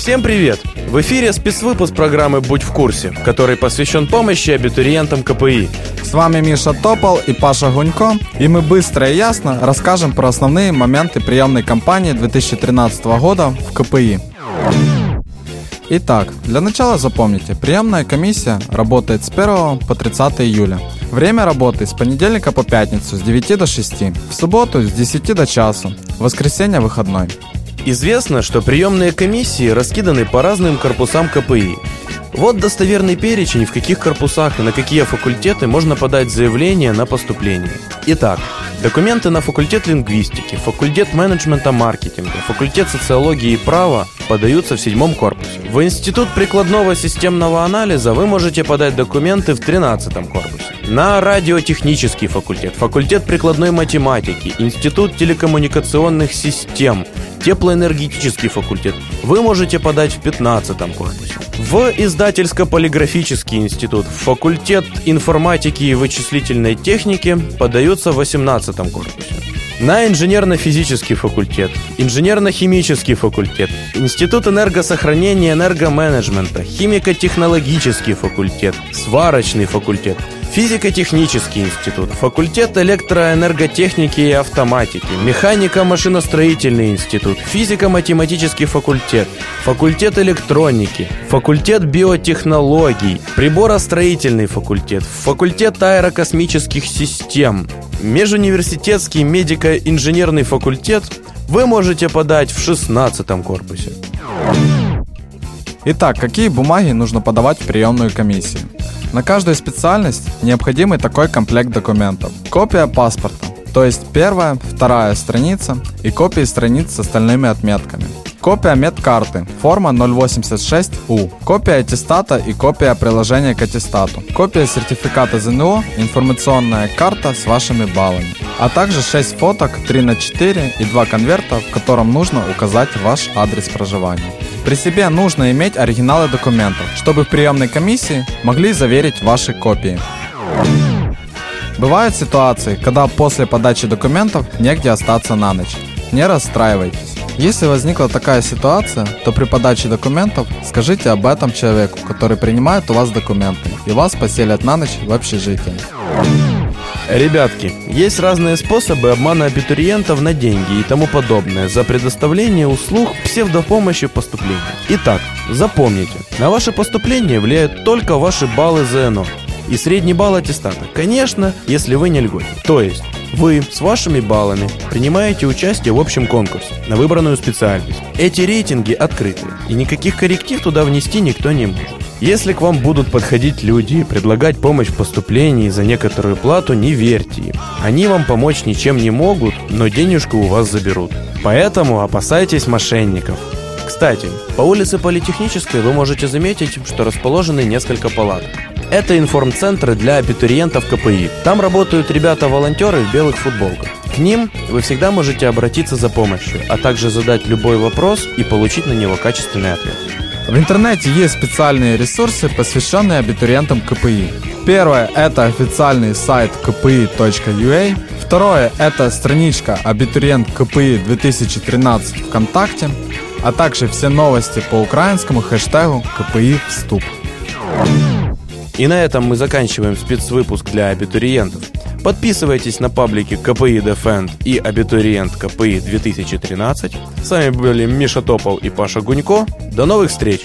Всем привет! В эфире спецвыпуск программы «Будь в курсе», который посвящен помощи абитуриентам КПИ. С вами Миша Топол и Паша Гунько, и мы быстро и ясно расскажем про основные моменты приемной кампании 2013 года в КПИ. Итак, для начала запомните, приемная комиссия работает с 1 по 30 июля. Время работы с понедельника по пятницу с 9 до 6, в субботу с 10 до часу, в воскресенье выходной. Известно, что приемные комиссии раскиданы по разным корпусам КПИ. Вот достоверный перечень, в каких корпусах и на какие факультеты можно подать заявление на поступление. Итак, документы на факультет лингвистики, факультет менеджмента маркетинга, факультет социологии и права подаются в седьмом корпусе. В Институт прикладного системного анализа вы можете подать документы в 13 корпусе. На радиотехнический факультет, факультет прикладной математики, Институт телекоммуникационных систем, теплоэнергетический факультет вы можете подать в 15 корпусе. В издательско-полиграфический институт, факультет информатики и вычислительной техники подаются в 18 корпусе. На инженерно-физический факультет, инженерно-химический факультет, Институт энергосохранения и энергоменеджмента, химико-технологический факультет, сварочный факультет – Физико-технический институт, факультет электроэнерготехники и автоматики, механико-машиностроительный институт, физико-математический факультет, факультет электроники, факультет биотехнологий, приборостроительный факультет, факультет аэрокосмических систем, межуниверситетский медико-инженерный факультет вы можете подать в 16 корпусе. Итак, какие бумаги нужно подавать в приемную комиссию? На каждую специальность необходимый такой комплект документов. Копия паспорта, то есть первая, вторая страница и копии страниц с остальными отметками. Копия медкарты, форма 086У. Копия аттестата и копия приложения к аттестату. Копия сертификата ЗНО, информационная карта с вашими баллами. А также 6 фоток 3 на 4 и 2 конверта, в котором нужно указать ваш адрес проживания. При себе нужно иметь оригиналы документов, чтобы в приемной комиссии могли заверить ваши копии. Бывают ситуации, когда после подачи документов негде остаться на ночь. Не расстраивайтесь. Если возникла такая ситуация, то при подаче документов скажите об этом человеку, который принимает у вас документы, и вас поселят на ночь в общежитии. Ребятки, есть разные способы обмана абитуриентов на деньги и тому подобное за предоставление услуг псевдопомощи в поступлении. Итак, запомните, на ваше поступление влияют только ваши баллы ЗНО и средний балл аттестата. Конечно, если вы не льготник. То есть, вы с вашими баллами принимаете участие в общем конкурсе на выбранную специальность. Эти рейтинги открыты, и никаких корректив туда внести никто не может. Если к вам будут подходить люди и предлагать помощь в поступлении за некоторую плату, не верьте им. Они вам помочь ничем не могут, но денежку у вас заберут. Поэтому опасайтесь мошенников. Кстати, по улице Политехнической вы можете заметить, что расположены несколько палаток. Это информцентры для абитуриентов КПИ. Там работают ребята-волонтеры в белых футболках. К ним вы всегда можете обратиться за помощью, а также задать любой вопрос и получить на него качественный ответ. В интернете есть специальные ресурсы, посвященные абитуриентам КПИ. Первое – это официальный сайт kpi.ua. Второе – это страничка «Абитуриент КПИ 2013 ВКонтакте», а также все новости по украинскому хэштегу КПИ Вступ. И на этом мы заканчиваем спецвыпуск для абитуриентов. Подписывайтесь на паблики КПИ Defend и Абитуриент КПИ 2013. С вами были Миша Топол и Паша Гунько. До новых встреч!